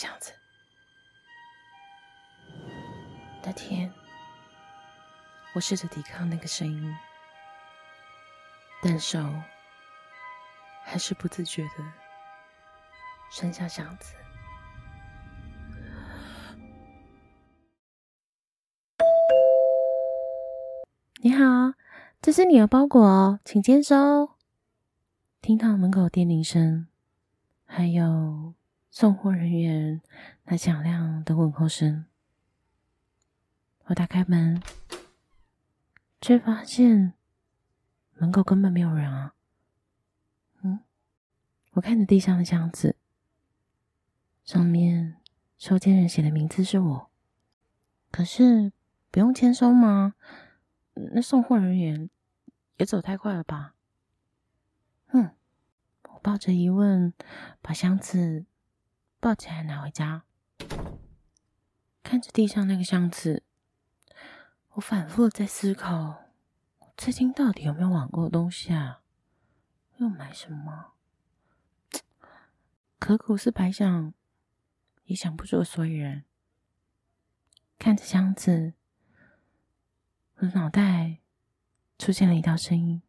箱子。那天，我试着抵抗那个声音，但手还是不自觉的伸向箱子。你好，这是你的包裹哦，请签收。听到门口电铃声，还有送货人员那响亮的问候声，我打开门，却发现门口根本没有人啊。嗯，我看着地上的箱子，上面收件人写的名字是我，可是不用签收吗？那送货人员也走太快了吧？哼，我抱着疑问，把箱子抱起来拿回家，看着地上那个箱子，我反复在思考：最近到底有没有网购东西啊？又买什么？可苦思白想，也想不出个所以然。看着箱子。我的脑袋出现了一道声音：“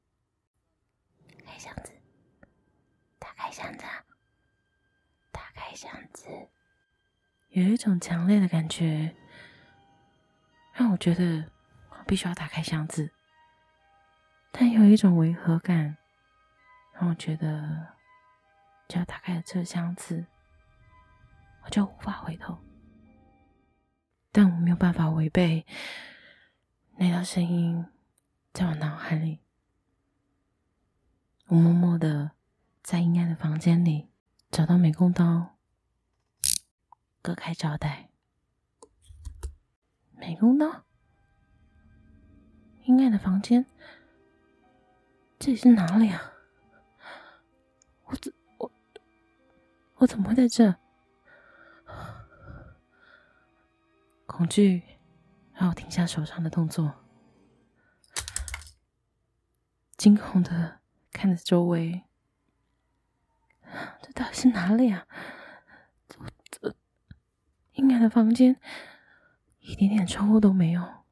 开箱子，打开箱子，箱子。”有一种强烈的感觉，让我觉得我必须要打开箱子，但有一种违和感，让我觉得只要打开了这个箱子，我就无法回头。但我没有办法违背。那道声音在我脑海里，我默默的在阴暗的房间里找到美工刀，割开胶带。美工刀？阴暗的房间？这里是哪里啊？我怎我我怎么会在这？恐惧。让我停下手上的动作，惊恐的看着周围。这到底是哪里啊？的房间，一点点窗户都没有。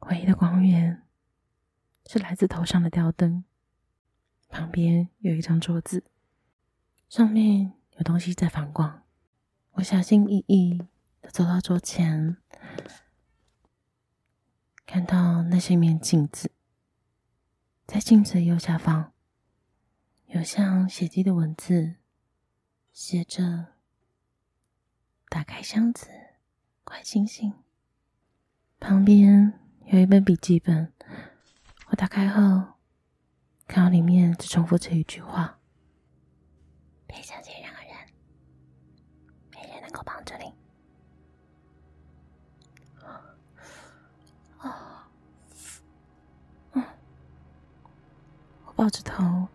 唯一的光源是来自头上的吊灯，旁边有一张桌子，上面有东西在反光。我小心翼翼的走到桌前。看到那是一面镜子，在镜子的右下方，有像血迹的文字，写着“打开箱子，快醒醒”。旁边有一本笔记本，我打开后，看到里面只重复着一句话：“别相信任何人，没人能够帮助你。”啊，嗯，我抱着头，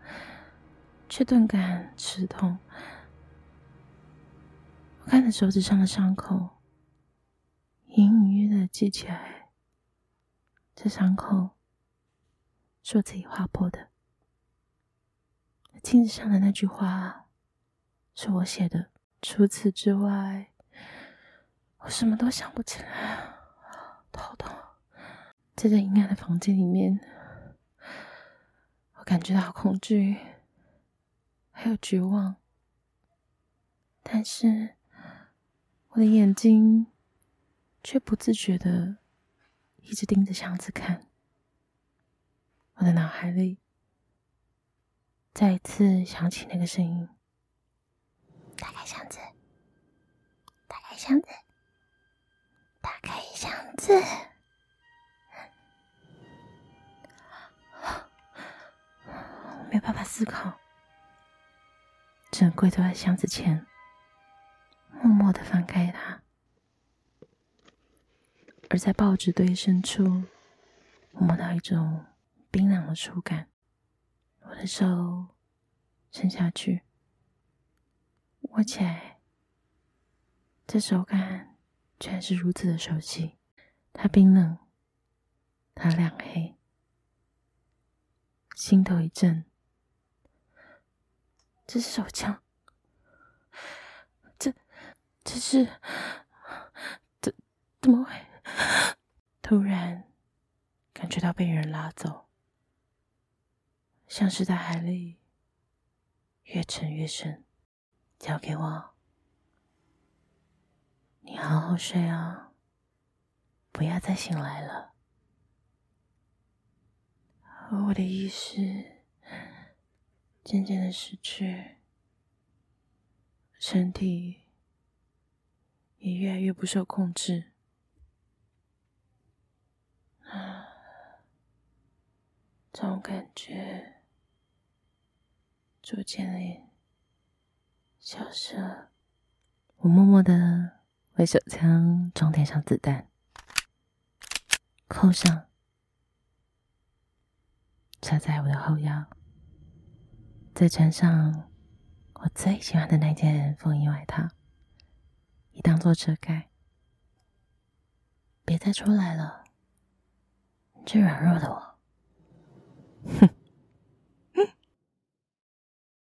却顿感刺痛。我看着手指上的伤口，隐隐约约的记起来，这伤口是我自己划破的。镜子上的那句话是我写的。除此之外，我什么都想不起来。头痛，在这阴暗的房间里面。我感觉到恐惧，还有绝望，但是我的眼睛却不自觉的一直盯着箱子看。我的脑海里再一次响起那个声音：“打开箱子，打开箱子，打开箱子。”没有办法思考，只能跪坐在箱子前，默默的翻开它。而在报纸堆深处，我摸到一种冰凉的触感。我的手伸下去，握起来，这手感居然是如此的熟悉。它冰冷，它亮黑，心头一震。这是手枪，这是怎怎么会？突然感觉到被人拉走，像是在海里越沉越深。交给我，你好好睡啊，不要再醒来了。而我的意识渐渐的失去，身体也越来越不受控制。啊，这种感觉逐渐的。消失了，我默默的为手枪装填上子弹，扣上，插在我的后腰，再穿上我最喜欢的那件风衣外套，坐车开。别再出来了。最软弱的我。哼。